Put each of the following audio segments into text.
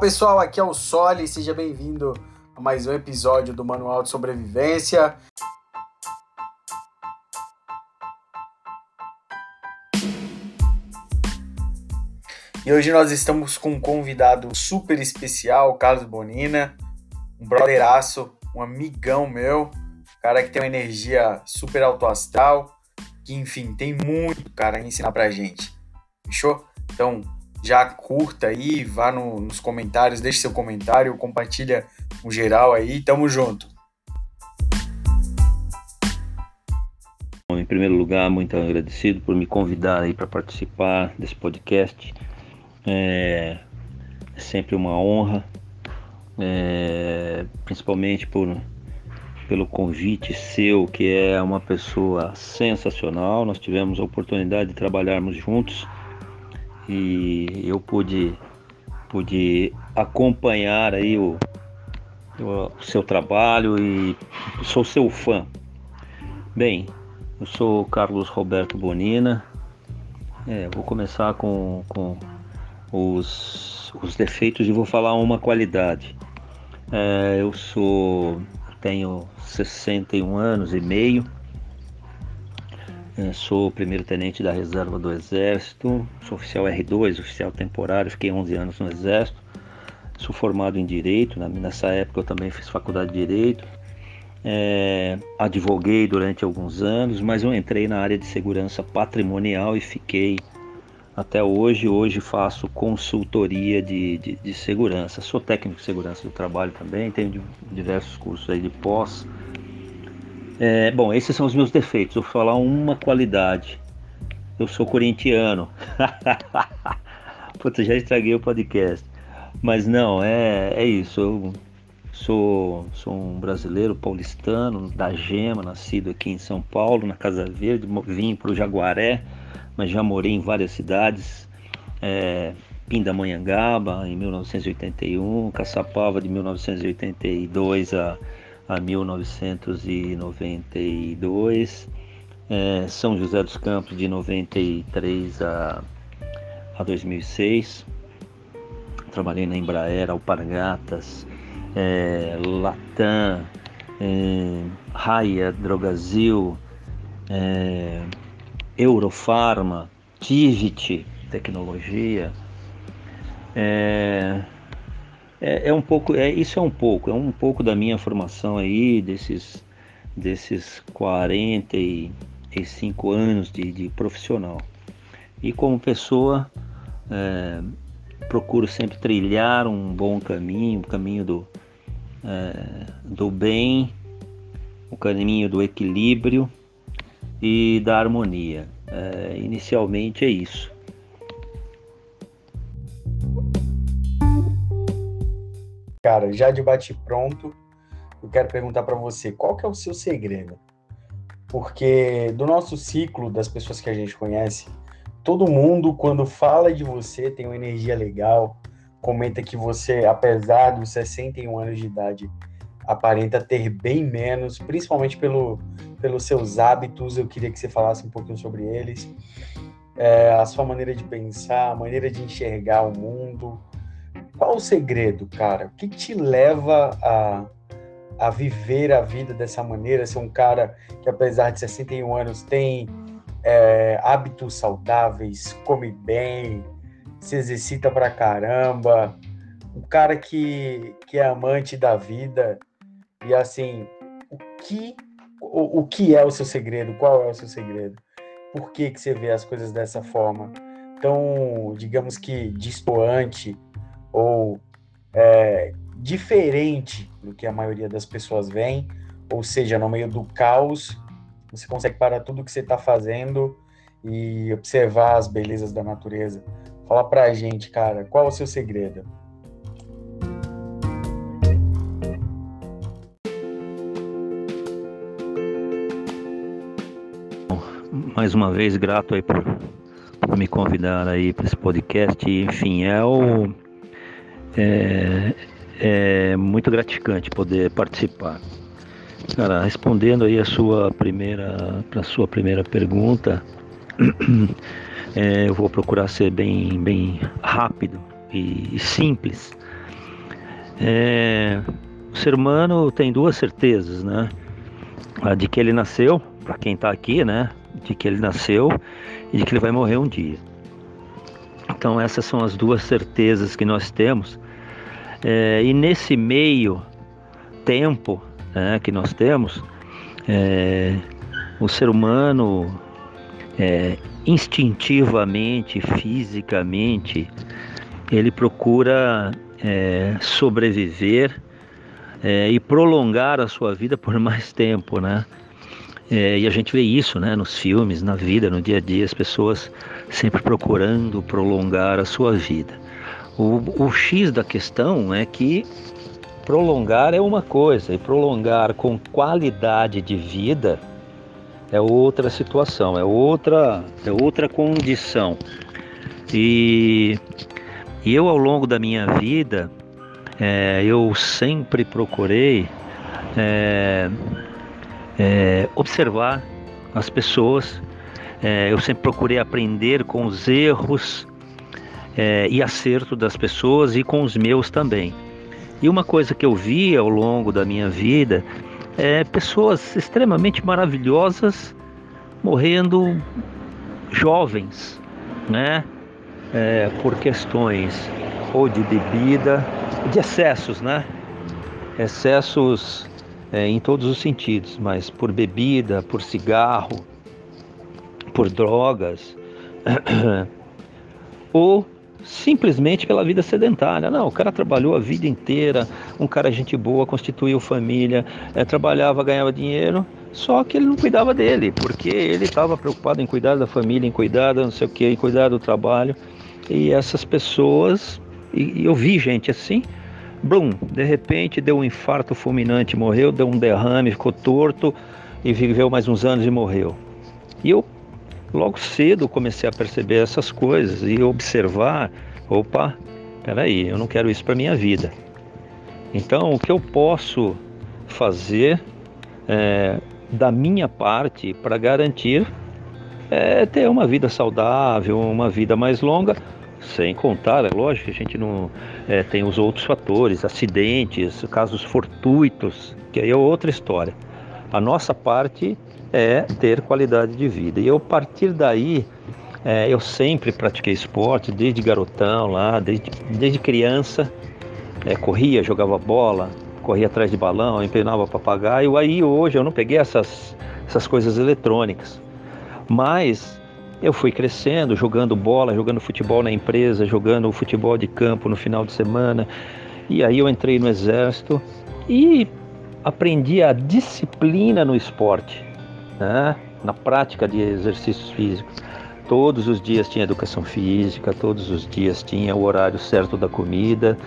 Pessoal, aqui é o Soli, seja bem-vindo a mais um episódio do Manual de Sobrevivência. E hoje nós estamos com um convidado super especial, Carlos Bonina, um brotheraço, um amigão meu, cara que tem uma energia super alto astral, que enfim, tem muito, cara, a ensinar pra gente. Fechou? Então, já curta aí, vá no, nos comentários, deixe seu comentário, compartilha com geral aí, tamo junto. Em primeiro lugar, muito agradecido por me convidar aí para participar desse podcast. É, é sempre uma honra, é, principalmente por, pelo convite seu, que é uma pessoa sensacional. Nós tivemos a oportunidade de trabalharmos juntos e eu pude, pude acompanhar aí o, o seu trabalho e sou seu fã. Bem, eu sou Carlos Roberto Bonina. É, vou começar com, com os, os defeitos e vou falar uma qualidade. É, eu sou tenho 61 anos e meio sou primeiro tenente da reserva do Exército, sou oficial R2, oficial temporário, fiquei 11 anos no Exército. Sou formado em Direito, nessa época eu também fiz faculdade de Direito. É, advoguei durante alguns anos, mas eu entrei na área de segurança patrimonial e fiquei até hoje. Hoje faço consultoria de, de, de segurança. Sou técnico de segurança do trabalho também, tenho diversos cursos aí de pós é, bom, esses são os meus defeitos. Vou falar uma qualidade. Eu sou corintiano. Puta, já estraguei o podcast. Mas não, é, é isso. Eu sou, sou um brasileiro paulistano, da Gema, nascido aqui em São Paulo, na Casa Verde. Vim para o Jaguaré, mas já morei em várias cidades. É, Pindamonhangaba, em 1981, Caçapava, de 1982 a a 1992, é, São José dos Campos de 93 a, a 2006. Trabalhei na Embraer, Alpargatas, é, Latam, é, Raia, Drogazil, é, Eurofarma, Tivit, Tecnologia. É, é, é um pouco, é, isso é um pouco, é um pouco da minha formação aí, desses, desses 45 anos de, de profissional. E como pessoa, é, procuro sempre trilhar um bom caminho, o caminho do, é, do bem, o caminho do equilíbrio e da harmonia. É, inicialmente é isso. Cara, já de bate pronto, eu quero perguntar para você, qual que é o seu segredo? Porque do nosso ciclo, das pessoas que a gente conhece, todo mundo, quando fala de você, tem uma energia legal, comenta que você, apesar dos 61 anos de idade, aparenta ter bem menos, principalmente pelo, pelos seus hábitos. Eu queria que você falasse um pouquinho sobre eles, é, a sua maneira de pensar, a maneira de enxergar o mundo, qual o segredo, cara? O que te leva a, a viver a vida dessa maneira? Ser um cara que, apesar de 61 anos, tem é, hábitos saudáveis, come bem, se exercita pra caramba, um cara que, que é amante da vida e assim, o que o, o que é o seu segredo? Qual é o seu segredo? Por que que você vê as coisas dessa forma? Tão, digamos que distoante ou é, diferente do que a maioria das pessoas vem, ou seja, no meio do caos, você consegue parar tudo que você está fazendo e observar as belezas da natureza. Fala pra gente, cara, qual o seu segredo? Mais uma vez, grato aí por, por me convidar aí para esse podcast. Enfim, é o é, é muito gratificante poder participar. Cara, respondendo aí a sua primeira, a sua primeira pergunta, é, eu vou procurar ser bem, bem rápido e, e simples. É, o ser humano tem duas certezas, né? A de que ele nasceu, para quem está aqui, né? De que ele nasceu e de que ele vai morrer um dia. Então essas são as duas certezas que nós temos. É, e nesse meio tempo né, que nós temos, é, o ser humano é, instintivamente, fisicamente, ele procura é, sobreviver é, e prolongar a sua vida por mais tempo, né? É, e a gente vê isso, né, nos filmes, na vida, no dia a dia, as pessoas sempre procurando prolongar a sua vida. O, o X da questão é que prolongar é uma coisa e prolongar com qualidade de vida é outra situação, é outra, é outra condição. E, e eu ao longo da minha vida é, eu sempre procurei é, é, observar as pessoas, é, eu sempre procurei aprender com os erros é, e acerto das pessoas e com os meus também. E uma coisa que eu vi ao longo da minha vida é pessoas extremamente maravilhosas morrendo jovens, né? É, por questões ou de bebida, de excessos, né? Excessos é, em todos os sentidos, mas por bebida, por cigarro, por drogas, ou simplesmente pela vida sedentária. Não, o cara trabalhou a vida inteira, um cara gente boa, constituiu família, é, trabalhava, ganhava dinheiro, só que ele não cuidava dele, porque ele estava preocupado em cuidar da família, em cuidar não sei o que, em cuidar do trabalho. E essas pessoas e, e eu vi gente assim, blum, de repente deu um infarto fulminante, morreu, deu um derrame, ficou torto e viveu mais uns anos e morreu. E eu logo cedo comecei a perceber essas coisas e observar, opa, peraí, eu não quero isso para minha vida. Então, o que eu posso fazer é, da minha parte para garantir é ter uma vida saudável, uma vida mais longa, sem contar, é lógico que a gente não é, tem os outros fatores, acidentes, casos fortuitos, que aí é outra história. A nossa parte é ter qualidade de vida. E eu, a partir daí, é, eu sempre pratiquei esporte, desde garotão lá, desde, desde criança. É, corria, jogava bola, corria atrás de balão, empenava papagaio. Aí hoje eu não peguei essas, essas coisas eletrônicas. Mas eu fui crescendo, jogando bola, jogando futebol na empresa, jogando futebol de campo no final de semana. E aí eu entrei no exército e aprendi a disciplina no esporte, né? na prática de exercícios físicos. Todos os dias tinha educação física, todos os dias tinha o horário certo da comida,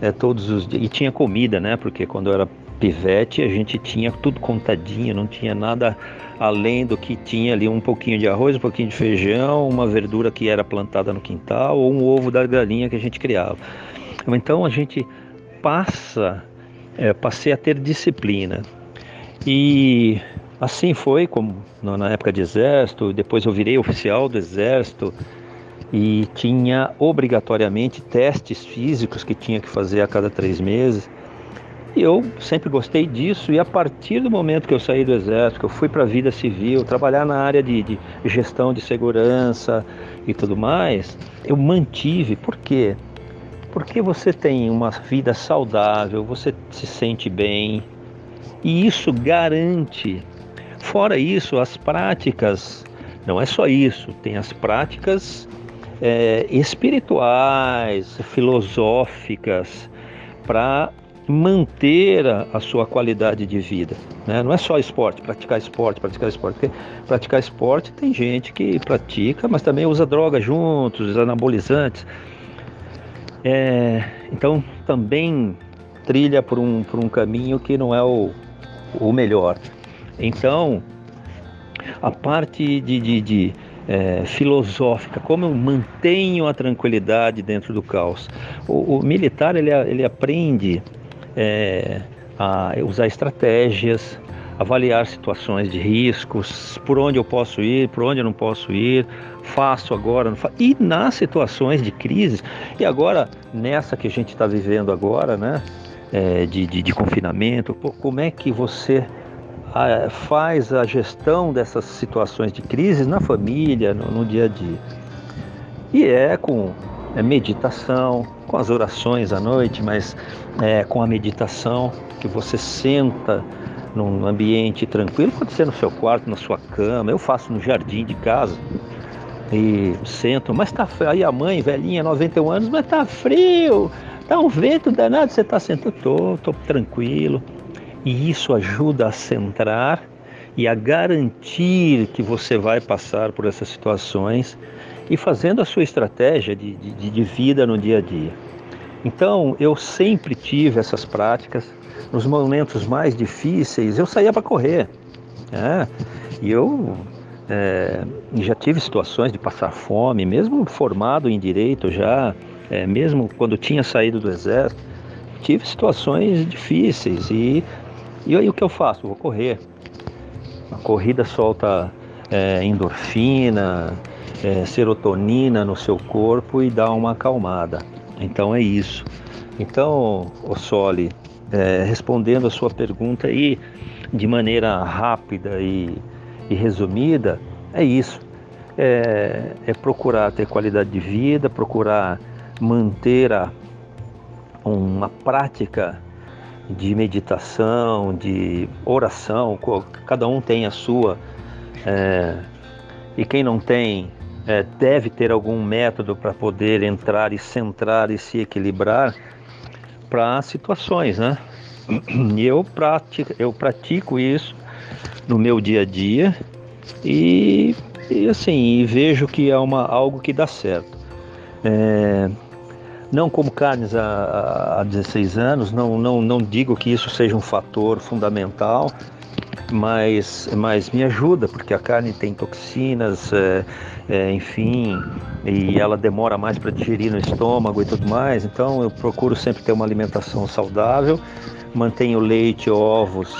é, todos os dias, e tinha comida, né? Porque quando eu era pivete a gente tinha tudo contadinho, não tinha nada além do que tinha ali um pouquinho de arroz, um pouquinho de feijão, uma verdura que era plantada no quintal ou um ovo da galinha que a gente criava. Então a gente passa, é, passei a ter disciplina. E assim foi, como na época de exército, depois eu virei oficial do exército e tinha obrigatoriamente testes físicos que tinha que fazer a cada três meses. E eu sempre gostei disso, e a partir do momento que eu saí do Exército, que eu fui para a vida civil, trabalhar na área de, de, gestão de segurança e tudo mais, eu mantive. Por quê? Porque você tem uma vida saudável, você se sente bem, e isso garante. Fora isso, as práticas, não é só isso, tem as práticas é, espirituais, filosóficas, para manter a, a, sua qualidade de vida. Né? Não é só esporte, praticar esporte, praticar esporte. Porque praticar esporte tem gente que pratica, mas também usa droga juntos, anabolizantes. É, então também trilha por um, por um caminho que não é o, o melhor. Então, a parte de, de, de é, filosófica, como eu mantenho a tranquilidade dentro do caos. O, o militar ele, ele aprende é, a usar estratégias, avaliar situações de riscos, por onde eu posso ir, por onde eu não posso ir, faço agora? E nas situações de crise, e agora nessa que a gente está vivendo agora, né? É, de, de, de, confinamento, como é que você a, faz a gestão dessas situações de crise na família, no, no dia a dia? E é com é meditação, com as orações à noite, mas é, com a meditação, que você senta num ambiente tranquilo, pode ser no seu quarto, na sua cama, eu faço no jardim de casa e sento, mas tá aí a mãe, velhinha, 91 anos, mas tá frio, tá um vento danado, você tá sentado, tô, tô tranquilo. E isso ajuda a centrar e a garantir que você vai passar por essas situações e fazendo a sua estratégia de, de, de vida no dia a dia. Então, eu sempre tive essas práticas. Nos momentos mais difíceis, eu saía para correr. Né? E eu é, já tive situações de passar fome, mesmo formado em direito, já, é, mesmo quando tinha saído do exército, tive situações difíceis. E, e aí o que eu faço? Vou correr. A corrida solta é, endorfina, é, serotonina no seu corpo e dá uma acalmada. Então é isso. Então, o Soli, é, respondendo a sua pergunta aí de maneira rápida e, e resumida, é isso. É, é, procurar ter qualidade de vida, procurar manter a, uma prática de meditação, de oração, cada um tem a sua. É, e quem não tem, é, deve ter algum método para poder entrar e centrar e se equilibrar para situações, né? E eu pratico, eu pratico isso no meu dia a dia e, e assim e vejo que é uma, algo que dá certo. É, não como carnes há, há 16 anos, não, não, não digo que isso seja um fator fundamental, mas, mas me ajuda, porque a carne tem toxinas, é, é, enfim, e ela demora mais para digerir no estômago e tudo mais. Então eu procuro sempre ter uma alimentação saudável, mantenho leite, ovos,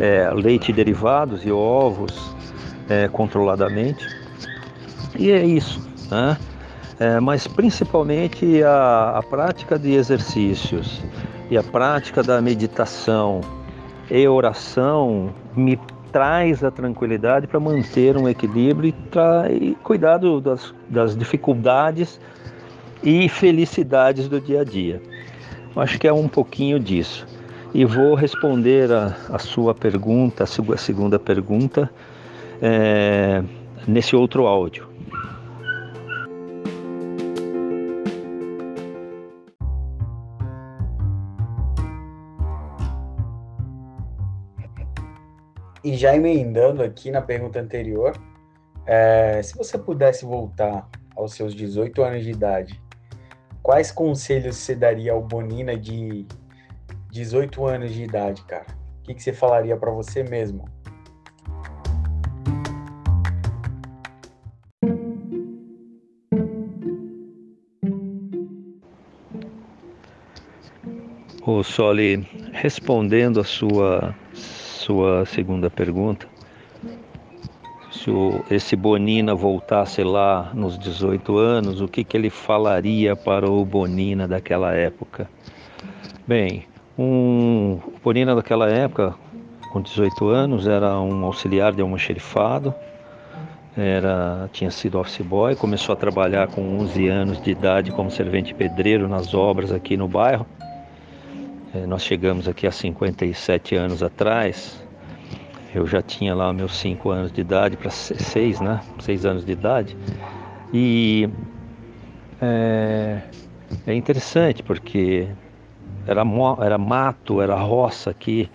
é, leite derivados e ovos é, controladamente. E é isso, né? É, mas principalmente a, a prática de exercícios e a prática da meditação e oração me traz a tranquilidade para manter um equilíbrio e, e cuidar do, das, das dificuldades e felicidades do dia a dia. Acho que é um pouquinho disso. E vou responder a, a sua pergunta, a sua segunda pergunta, é, nesse outro áudio. E já emendando aqui na pergunta anterior, é, se você pudesse voltar aos seus 18 anos de idade, quais conselhos você daria ao Bonina de 18 anos de idade, cara? O que, que você falaria para você mesmo? O Soli, respondendo a sua sua segunda pergunta, se o, esse Bonina voltasse lá nos 18 anos, o que, que ele falaria para o Bonina daquela época? Bem, um o Bonina daquela época, com 18 anos, era um auxiliar de almoxerifado, era, tinha sido office boy, começou a trabalhar com 11 anos de idade como servente pedreiro nas obras aqui no bairro. É, nós chegamos aqui há 57 anos atrás. Eu já tinha lá meus 5 anos de idade, para 6, né? 6 anos de idade. E é, é interessante porque era, era mato, era roça aqui.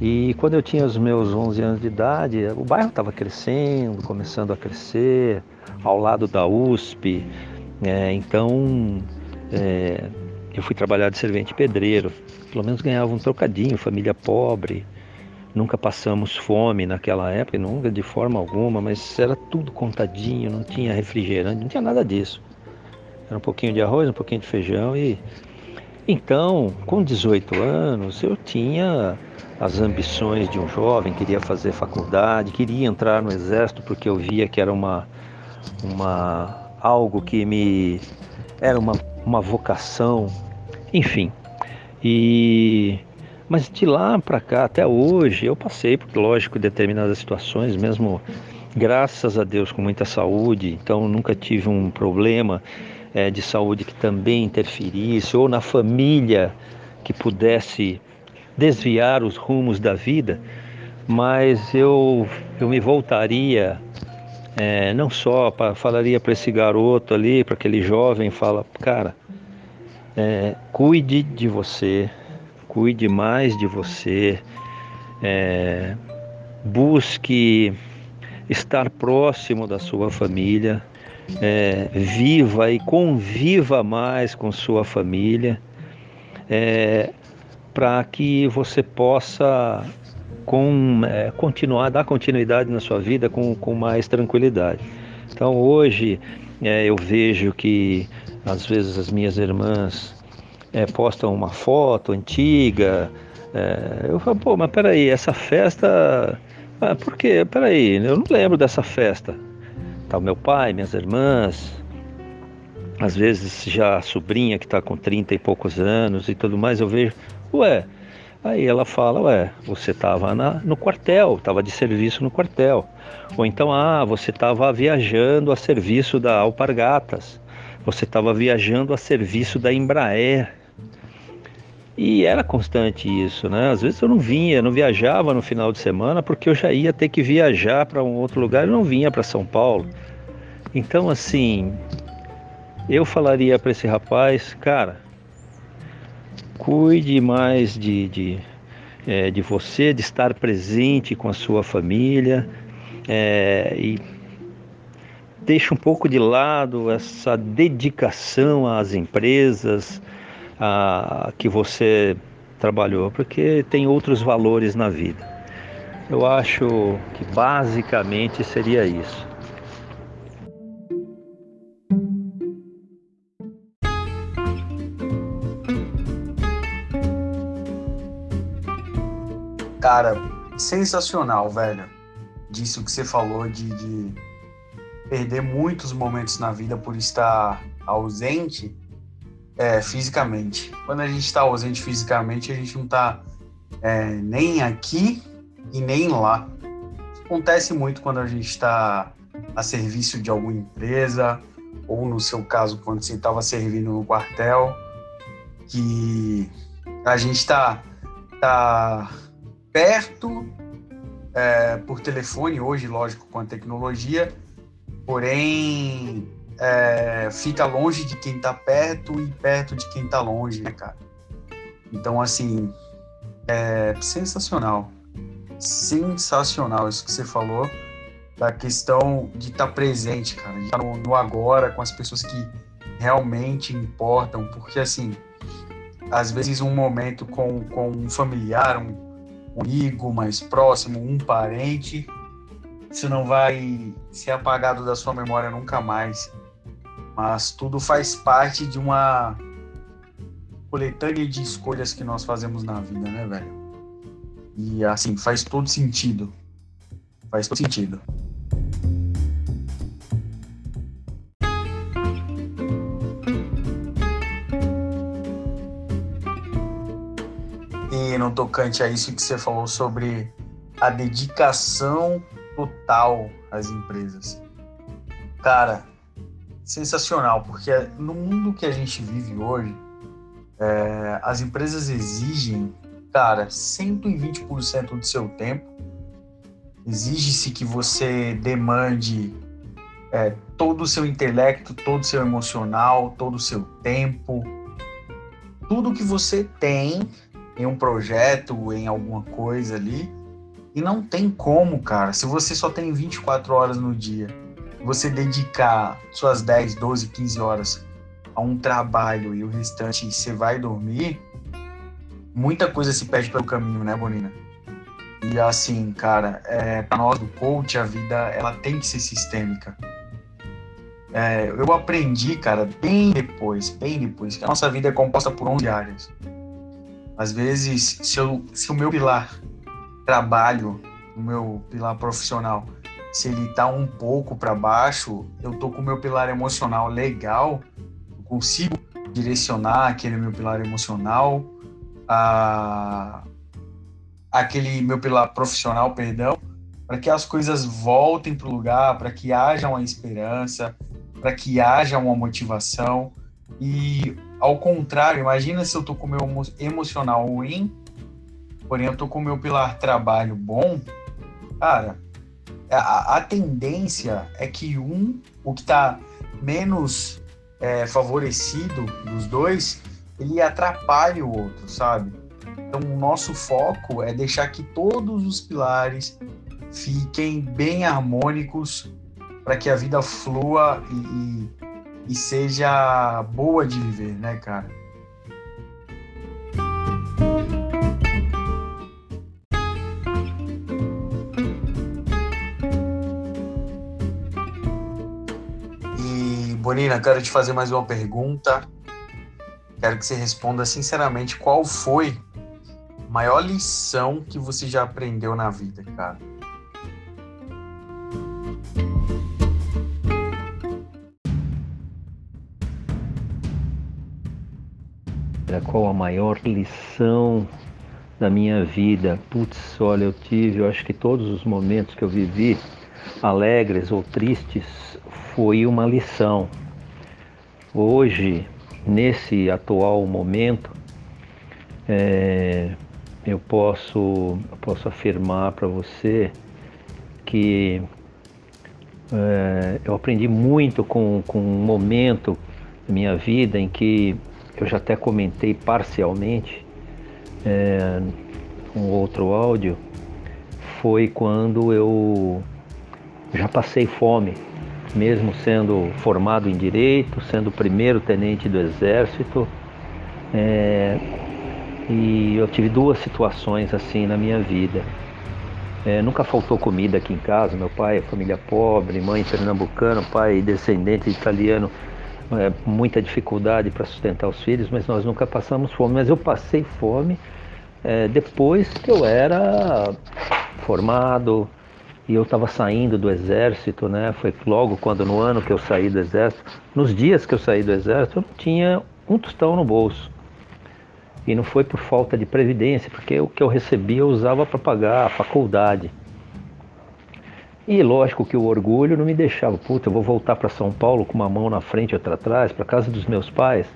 E quando eu tinha os meus 11 anos de idade, o bairro estava crescendo, começando a crescer, ao lado da USP. É, então, é, eu fui trabalhar de servente pedreiro pelo menos ganhava um trocadinho, família pobre. Nunca passamos fome naquela época, nunca de forma alguma, mas era tudo contadinho, não tinha refrigerante, não tinha nada disso. Era um pouquinho de arroz, um pouquinho de feijão e então, com 18 anos, eu tinha as ambições de um jovem, queria fazer faculdade, queria entrar no exército porque eu via que era uma uma algo que me era uma, uma vocação, enfim. E mas de lá para cá até hoje eu passei por lógico determinadas situações, mesmo graças a Deus com muita saúde, então nunca tive um problema é, de saúde que também interferisse ou na família que pudesse desviar os rumos da vida, mas eu eu me voltaria é, não só para falaria para esse garoto ali, para aquele jovem, fala, cara, é, cuide de você, cuide mais de você, é, busque estar próximo da sua família, é, viva e conviva mais com sua família, é, para que você possa com, é, continuar, dar continuidade na sua vida com, com mais tranquilidade. Então hoje é, eu vejo que às vezes as minhas irmãs é, postam uma foto antiga. É, eu falo, pô, mas peraí, essa festa. Ah, por quê? Peraí, eu não lembro dessa festa. Tá o meu pai, minhas irmãs, às vezes já a sobrinha que está com 30 e poucos anos e tudo mais, eu vejo, ué, Aí ela fala, ué, você estava no quartel, estava de serviço no quartel. Ou então, ah, você estava viajando a serviço da Alpargatas, você estava viajando a serviço da Embraer. E era constante isso, né? Às vezes eu não vinha, não viajava no final de semana porque eu já ia ter que viajar para um outro lugar e não vinha para São Paulo. Então, assim, eu falaria para esse rapaz, cara, cuide mais de, de, é, de você, de estar presente com a sua família é, e deixe um pouco de lado essa dedicação às empresas a, que você trabalhou, porque tem outros valores na vida. Eu acho que basicamente seria isso. Cara, sensacional, velho. Disso que você falou de, de perder muitos momentos na vida por estar ausente é, fisicamente. Quando a gente está ausente fisicamente, a gente não está é, nem aqui e nem lá. Isso acontece muito quando a gente está a serviço de alguma empresa, ou no seu caso, quando você estava servindo no quartel, que a gente está tá perto é, por telefone, hoje, lógico, com a tecnologia, porém é, fica longe de quem está perto e perto de quem está longe, né, cara? Então, assim, é sensacional. Sensacional isso que você falou, da questão de estar tá presente, cara, de estar tá no, no agora com as pessoas que realmente importam, porque, assim, às vezes um momento com, com um familiar, um um amigo mais próximo, um parente, isso não vai ser apagado da sua memória nunca mais. Mas tudo faz parte de uma coletânea de escolhas que nós fazemos na vida, né, velho? E assim, faz todo sentido. Faz todo sentido. No tocante a isso que você falou sobre a dedicação total às empresas. Cara, sensacional, porque no mundo que a gente vive hoje, é, as empresas exigem, cara, 120% do seu tempo. Exige-se que você demande é, todo o seu intelecto, todo o seu emocional, todo o seu tempo, tudo que você tem em um projeto, em alguma coisa ali. E não tem como, cara. Se você só tem 24 horas no dia, você dedicar suas 10, 12, 15 horas a um trabalho e o restante você vai dormir, muita coisa se perde pelo caminho, né, Bonina? E assim, cara, é, para nós do coach, a vida ela tem que ser sistêmica. É, eu aprendi, cara, bem depois, bem depois, que a nossa vida é composta por 11 áreas. Às vezes, se, eu, se o meu pilar trabalho, o meu pilar profissional, se ele tá um pouco para baixo, eu tô com o meu pilar emocional legal, eu consigo direcionar aquele meu pilar emocional a aquele meu pilar profissional, perdão, para que as coisas voltem para o lugar, para que haja uma esperança, para que haja uma motivação. E ao contrário, imagina se eu tô com o meu emocional ruim, porém eu tô com o meu pilar trabalho bom, cara, a, a tendência é que um, o que está menos é, favorecido dos dois, ele atrapalhe o outro, sabe? Então, o nosso foco é deixar que todos os pilares fiquem bem harmônicos para que a vida flua e, e, e seja boa de viver, né, cara? Bonina, quero te fazer mais uma pergunta. Quero que você responda sinceramente qual foi a maior lição que você já aprendeu na vida, cara. Qual a maior lição da minha vida? Putz, olha, eu tive, eu acho que todos os momentos que eu vivi, alegres ou tristes, foi uma lição. Hoje, nesse atual momento, é, eu posso, eu posso afirmar para você que é, eu aprendi muito com, com um momento da minha vida em que eu já até comentei parcialmente é, um outro áudio, foi quando eu já passei fome mesmo sendo formado em direito, sendo primeiro tenente do exército. É, e eu tive duas situações assim na minha vida. É, nunca faltou comida aqui em casa. Meu pai é família pobre, mãe pernambucana, pai descendente de italiano, é, muita dificuldade para sustentar os filhos, mas nós nunca passamos fome. Mas eu passei fome é, depois que eu era formado, e eu estava saindo do exército, né? Foi logo quando no ano que eu saí do exército, nos dias que eu saí do exército, eu não tinha um tostão no bolso. E não foi por falta de previdência, porque o que eu recebia eu usava para pagar a faculdade. E lógico que o orgulho não me deixava, puta, eu vou voltar para São Paulo com uma mão na frente e outra atrás, para casa dos meus pais.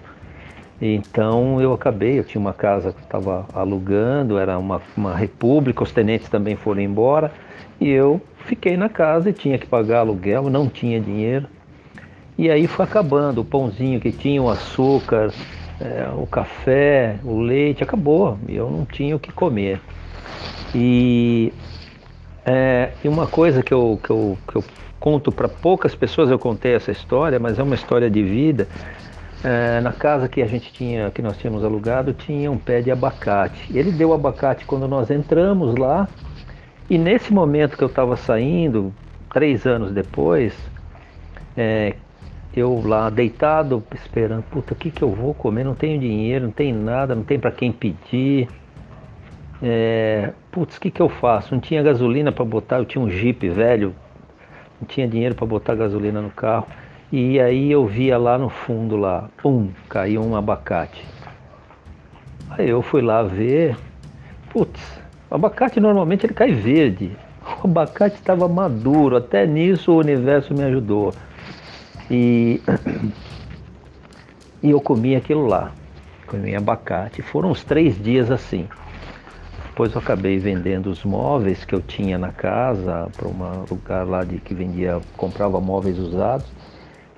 Então eu acabei, eu tinha uma casa que estava alugando, era uma, uma república, os tenentes também foram embora. E eu fiquei na casa e tinha que pagar aluguel, não tinha dinheiro. E aí foi acabando, o pãozinho que tinha, o açúcar, é, o café, o leite, acabou. Eu não tinha o que comer. E, é, e uma coisa que eu, que eu, que eu conto para poucas pessoas, eu contei essa história, mas é uma história de vida. É, na casa que a gente tinha, que nós tínhamos alugado, tinha um pé de abacate. Ele deu abacate quando nós entramos lá, e nesse momento que eu estava saindo, três anos depois, é, eu lá deitado, esperando, puta, o que, que eu vou comer? Não tenho dinheiro, não tem nada, não tem para quem pedir. É, putz, o que, que eu faço? Não tinha gasolina para botar, eu tinha um Jeep velho, não tinha dinheiro para botar gasolina no carro. E aí eu via lá no fundo lá, pum, caiu um abacate. Aí eu fui lá ver, putz, abacate normalmente ele cai verde. O abacate estava maduro, até nisso o universo me ajudou. E, e eu comi aquilo lá, comi abacate. Foram uns três dias assim. Depois eu acabei vendendo os móveis que eu tinha na casa para um lugar lá de que vendia, comprava móveis usados.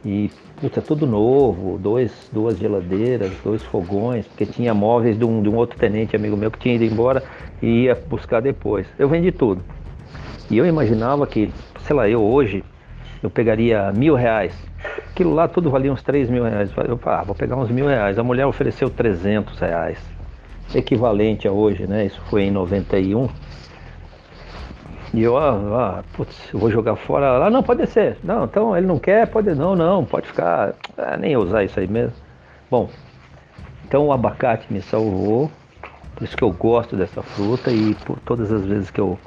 E puta, é tudo novo, dois, duas geladeiras, dois fogões, porque tinha móveis de um, de um outro tenente amigo meu que tinha ido embora e ia buscar depois. Eu vendi tudo. E eu imaginava que, sei lá, eu hoje, eu pegaria mil reais. Aquilo lá tudo valia uns três mil reais. Eu falei, ah, vou pegar uns mil reais. A mulher ofereceu trezentos reais. Equivalente a hoje, né? Isso foi em 91. E eu, ah, ah putz, eu vou jogar fora. Ah, não, pode ser. Não, então ele não quer, pode. Não, não, pode ficar. Ah, nem usar isso aí mesmo. Bom, então o abacate me salvou. Por isso que eu gosto dessa fruta e por todas as vezes que eu,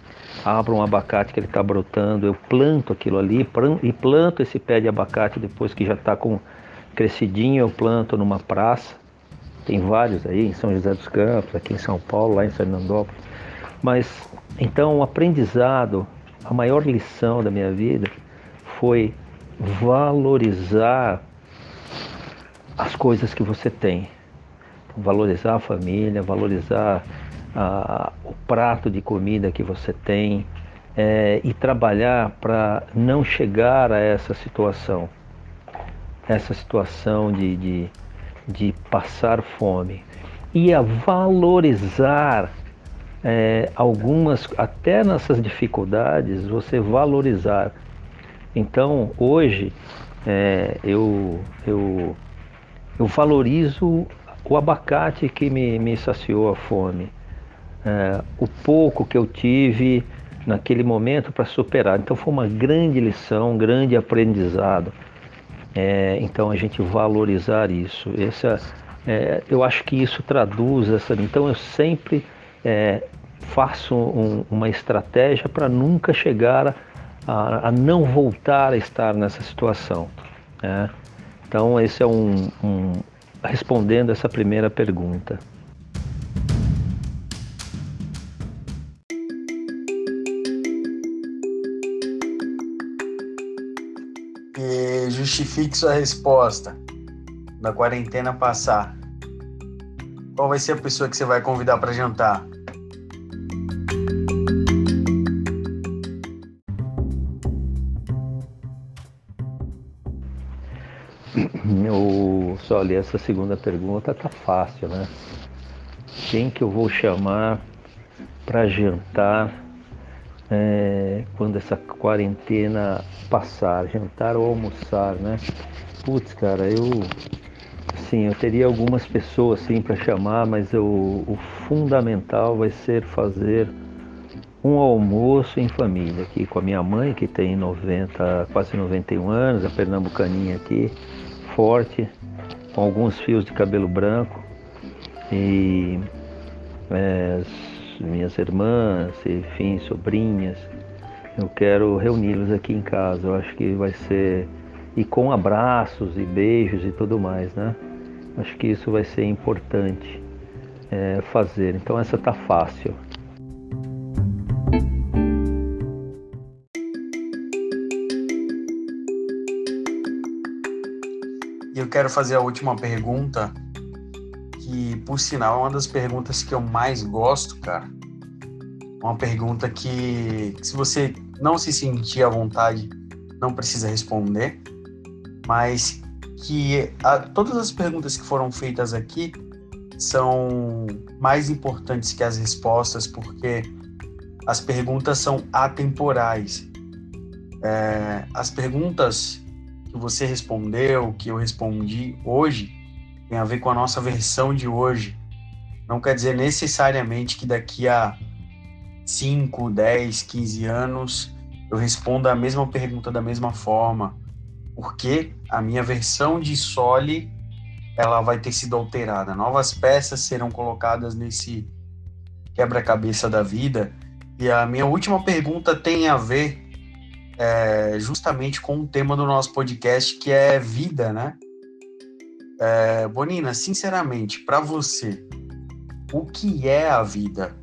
abro um abacate que ele está brotando, eu planto aquilo ali e planto esse pé de abacate depois que já está com crescidinho, eu planto numa praça. Tem vários aí em São José dos Campos, aqui em São Paulo, lá em Fernandópolis. Mas então o aprendizado, a maior lição da minha vida foi valorizar as coisas que você tem. Valorizar a família, valorizar o prato de comida que você tem é, e trabalhar para não chegar a essa situação, essa situação de, de, de passar fome e a valorizar é, algumas, até nessas dificuldades, você valorizar. Então, hoje, é, eu, eu, eu valorizo o abacate que me, me saciou a fome é, o pouco que eu tive naquele momento para superar. Então foi uma grande lição, um grande aprendizado. É, então a gente valorizar isso. Essa, é, eu acho que isso traduz essa. Então eu sempre é, faço um, uma estratégia para nunca chegar a, a, a, não voltar a estar nessa situação. Né? Então esse é um, um respondendo essa primeira pergunta. Justifique sua resposta da quarentena passar. Qual vai ser a pessoa que você vai convidar para jantar? Meu, só ali essa segunda pergunta tá fácil, né? Quem que eu vou chamar para jantar é, quando essa quarentena passar, jantar ou almoçar, né? Putz, cara, eu sim, eu teria algumas pessoas sim para chamar, mas eu, o fundamental vai ser fazer um almoço em família aqui com a minha mãe que tem 90, quase 91 anos, a pernambucaninha aqui, forte, com alguns fios de cabelo branco e é, minhas irmãs, enfim, sobrinhas. Eu quero reuni-los aqui em casa. Eu acho que vai ser e com abraços e beijos e tudo mais, né? Acho que isso vai ser importante é, fazer. Então essa tá fácil. Eu quero fazer a última pergunta por sinal, é uma das perguntas que eu mais gosto, cara. Uma pergunta que, se você não se sentir à vontade, não precisa responder, mas que a, todas as perguntas que foram feitas aqui são mais importantes que as respostas, porque as perguntas são atemporais. É, as perguntas que você respondeu, que eu respondi hoje, tem a ver com a nossa versão de hoje. Não quer dizer necessariamente que daqui a 5, 10, 15 anos eu responda a mesma pergunta da mesma forma, porque a minha versão de Sole ela vai ter sido alterada. Novas peças serão colocadas nesse quebra-cabeça da vida. E a minha última pergunta tem a ver é, justamente com o tema do nosso podcast, que é vida, né? É, Bonina, sinceramente, para você, o que é a vida?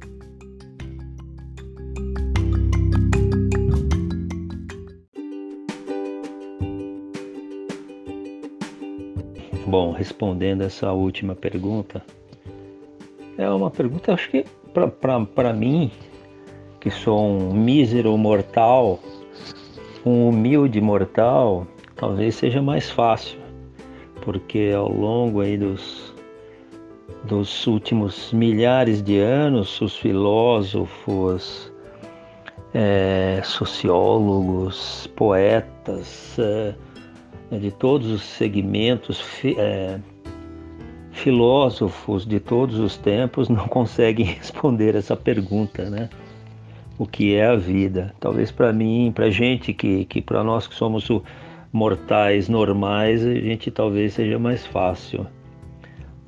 Bom, respondendo essa última pergunta, é uma pergunta, acho que para mim, que sou um mísero mortal, um humilde mortal, talvez seja mais fácil porque ao longo aí dos, dos últimos milhares de anos, os filósofos, é, sociólogos, poetas, é, de todos os segmentos, é, filósofos de todos os tempos não conseguem responder essa pergunta, né? O que é a vida? Talvez para mim, para gente que, que para nós que somos o mortais normais, a gente talvez seja mais fácil.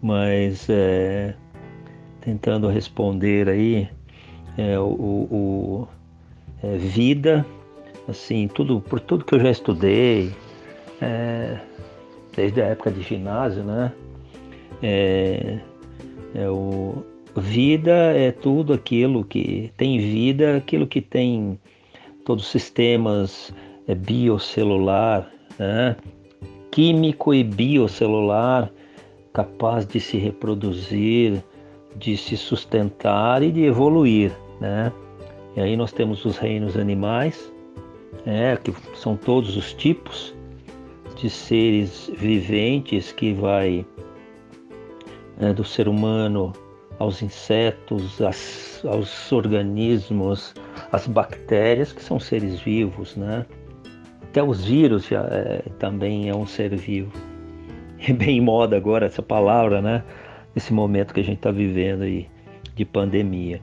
Mas é, tentando responder aí, é, o, o, é, vida, assim, tudo por tudo que eu já estudei, é, desde a época de ginásio, né? É, é o, vida é tudo aquilo que tem vida, aquilo que tem todos os sistemas biocelular, né? químico e biocelular, capaz de se reproduzir, de se sustentar e de evoluir, né? E aí nós temos os reinos animais, né, que são todos os tipos de seres viventes que vai né, do ser humano aos insetos, aos organismos, as bactérias, que são seres vivos, né? Até os vírus já é, também é um ser vivo. É bem moda agora essa palavra, né? Nesse momento que a gente está vivendo aí de pandemia.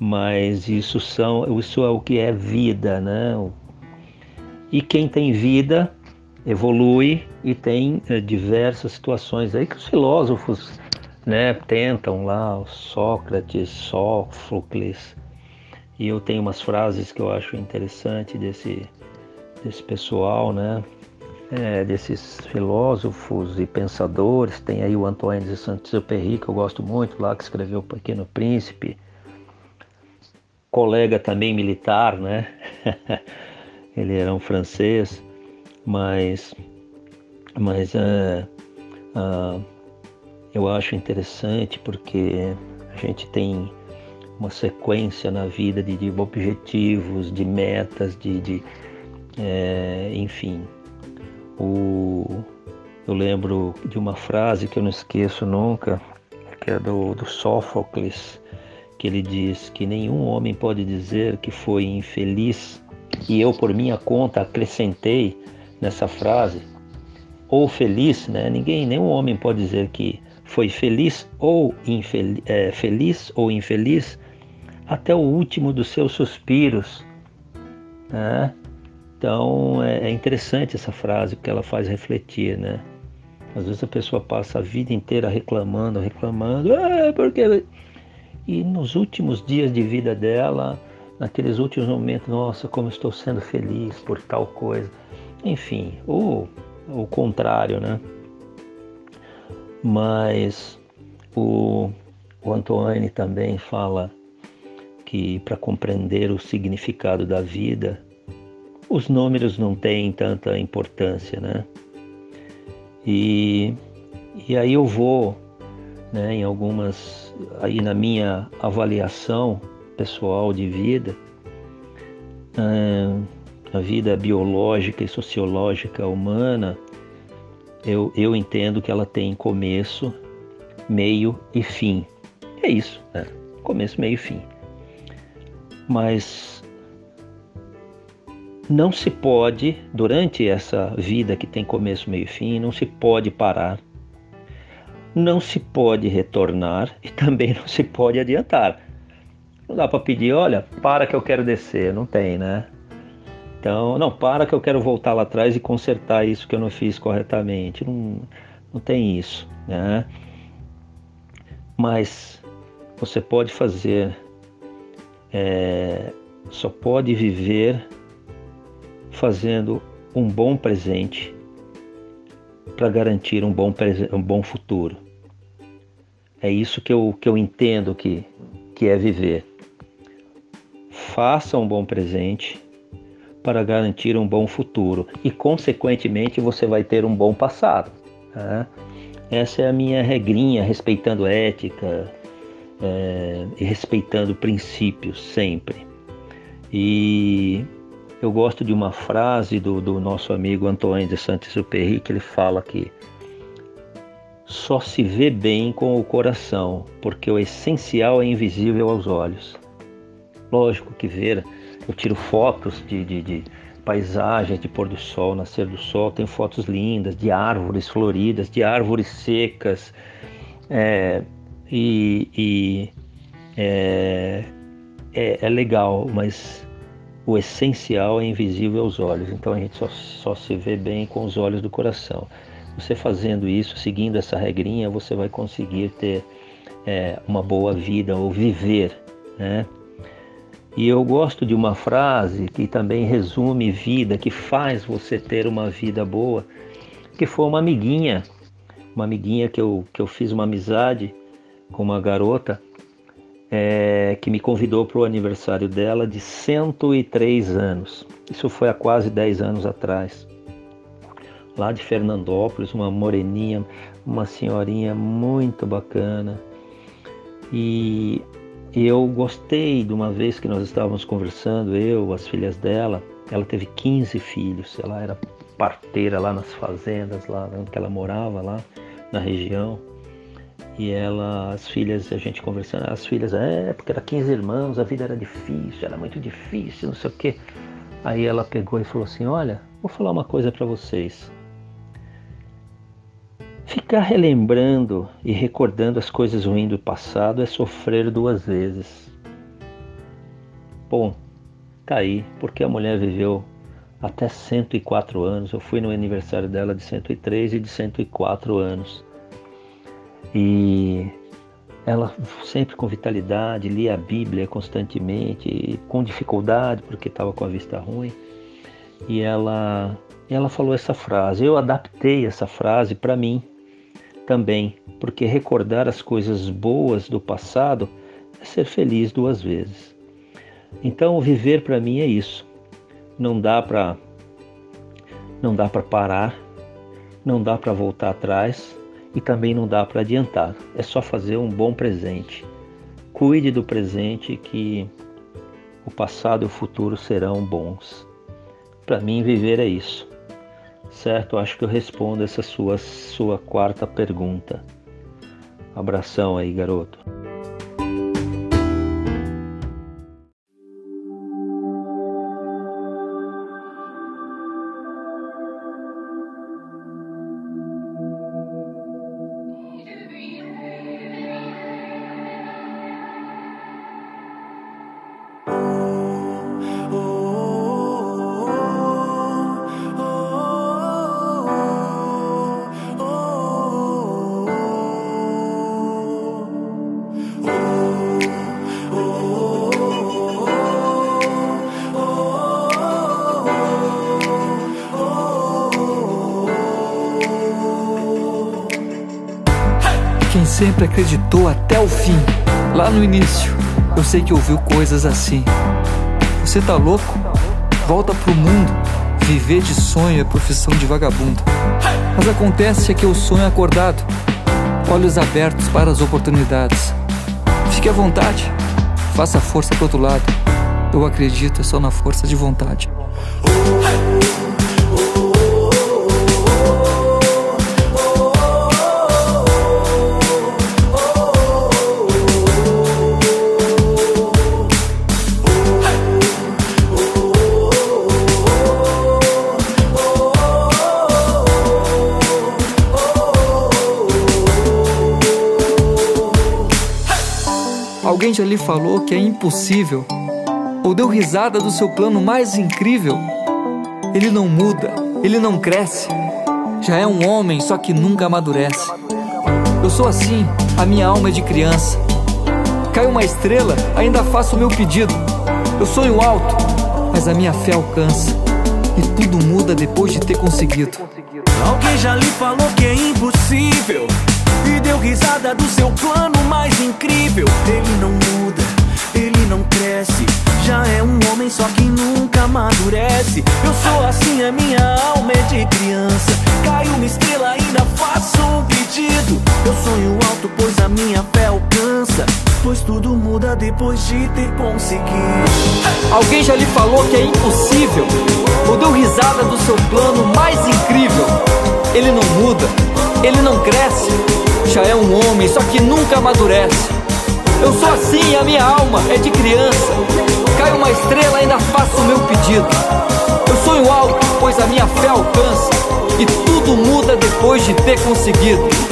Mas isso são, isso é o que é vida, né? E quem tem vida evolui e tem é, diversas situações aí que os filósofos né, tentam lá, Sócrates, Sófocles, e eu tenho umas frases que eu acho interessante desse, desse pessoal, né, é, desses filósofos e pensadores, tem aí o Antoine de Saint-Exupéry, que eu gosto muito, lá que escreveu O Pequeno Príncipe, colega também militar, né, ele era um francês, mas, mas uh, uh, eu acho interessante porque a gente tem uma sequência na vida de, de objetivos, de metas, de, de é, enfim. O, eu lembro de uma frase que eu não esqueço nunca, que é do, do Sófocles, que ele diz que nenhum homem pode dizer que foi infeliz, e eu por minha conta acrescentei nessa frase, ou feliz, né? Ninguém, nenhum homem pode dizer que foi feliz ou infeliz, é, feliz ou infeliz até o último dos seus suspiros. Né? Então é, é interessante essa frase porque ela faz refletir, né? Às vezes a pessoa passa a vida inteira reclamando, reclamando, ah, porque e nos últimos dias de vida dela, naqueles últimos momentos, nossa, como estou sendo feliz por tal coisa. Enfim, ou o contrário, né? mas o, o Antoine também fala que para compreender o significado da vida, os números não têm tanta importância, né? E, e aí eu vou, né, em algumas, aí na minha avaliação pessoal de vida, ah, a vida biológica e sociológica humana, eu, eu entendo que ela tem começo, meio e fim. É isso, né? Começo, meio e fim. Mas não se pode, durante essa vida que tem começo, meio e fim, não se pode parar, não se pode retornar e também não se pode adiantar. Não dá para pedir, olha, para que eu quero descer, não tem, né? Então, não, para que eu quero voltar lá atrás e consertar isso que eu não fiz corretamente. Não, não tem isso, né? Mas você pode fazer, é, só pode viver fazendo um bom presente para garantir um bom, um bom futuro. É isso que eu, que eu entendo que, que é viver. Faça um bom presente para garantir um bom futuro e, consequentemente, você vai ter um bom passado. Tá? Essa é a minha regrinha, respeitando ética é, e respeitando princípios sempre. E eu gosto de uma frase do, do nosso amigo Antoine de Saint-Exupéry que ele fala que só se vê bem com o coração, porque o essencial é invisível aos olhos. Lógico que ver eu tiro fotos de, de, de paisagens de pôr do sol, nascer do sol, tenho fotos lindas de árvores floridas, de árvores secas. É, e, e é, é, é, legal, mas o essencial é invisível aos olhos, então a gente só, só se vê bem com os olhos do coração. Você fazendo isso, seguindo essa regrinha, você vai conseguir ter é, uma boa vida ou viver, né? E eu gosto de uma frase que também resume vida, que faz você ter uma vida boa, que foi uma amiguinha, uma amiguinha que eu, que eu fiz uma amizade com uma garota é, que me convidou para o aniversário dela de 103 anos. Isso foi há quase 10 anos atrás. Lá de Fernandópolis, uma moreninha, uma senhorinha muito bacana. E eu gostei de uma vez que nós estávamos conversando, eu, as filhas dela. Ela teve 15 filhos, ela era parteira lá nas fazendas, lá onde ela morava, lá na região. E ela, as filhas, a gente conversando, as filhas, é, porque era 15 irmãos, a vida era difícil, era muito difícil, não sei o quê. Aí ela pegou e falou assim: Olha, vou falar uma coisa para vocês. Ficar relembrando e recordando as coisas ruins do passado é sofrer duas vezes. Bom, tá aí, porque a mulher viveu até 104 anos. Eu fui no aniversário dela de 103 e de 104 anos. E ela sempre com vitalidade, lia a Bíblia constantemente, com dificuldade porque estava com a vista ruim. E ela, ela falou essa frase. Eu adaptei essa frase para mim também, porque recordar as coisas boas do passado é ser feliz duas vezes. Então, viver para mim é isso. Não dá para não dá para parar, não dá para voltar atrás e também não dá para adiantar. É só fazer um bom presente. Cuide do presente que o passado e o futuro serão bons. Para mim, viver é isso. Certo? Acho que eu respondo essa sua, sua quarta pergunta. Abração aí, garoto. Acreditou até o fim. Lá no início, eu sei que ouviu coisas assim. Você tá louco? Volta pro mundo. Viver de sonho é profissão de vagabundo. Mas acontece é que eu sonho acordado, olhos abertos para as oportunidades. Fique à vontade, faça força pro outro lado. Eu acredito é só na força de vontade. Alguém já lhe falou que é impossível? Ou deu risada do seu plano mais incrível? Ele não muda, ele não cresce. Já é um homem, só que nunca amadurece. Eu sou assim, a minha alma é de criança. Cai uma estrela, ainda faço o meu pedido. Eu sonho alto, mas a minha fé alcança. E tudo muda depois de ter conseguido. Alguém já lhe falou que é impossível e deu risada do seu plano mais incrível. Ele não muda, ele não cresce. Já é um homem, só que nunca amadurece. Eu sou assim, a minha alma é de criança. Cai uma estrela, ainda faço um pedido. Eu sonho alto, pois a minha fé alcança. Pois tudo muda depois de ter conseguido. Alguém já lhe falou que é impossível? Ou deu risada do seu plano mais incrível? Ele não muda, ele não cresce já é um homem, só que nunca amadurece. Eu sou assim, a minha alma é de criança. Cai uma estrela, ainda faço o meu pedido. Sonho alto, pois a minha fé alcança. E. Tudo muda depois de ter conseguido.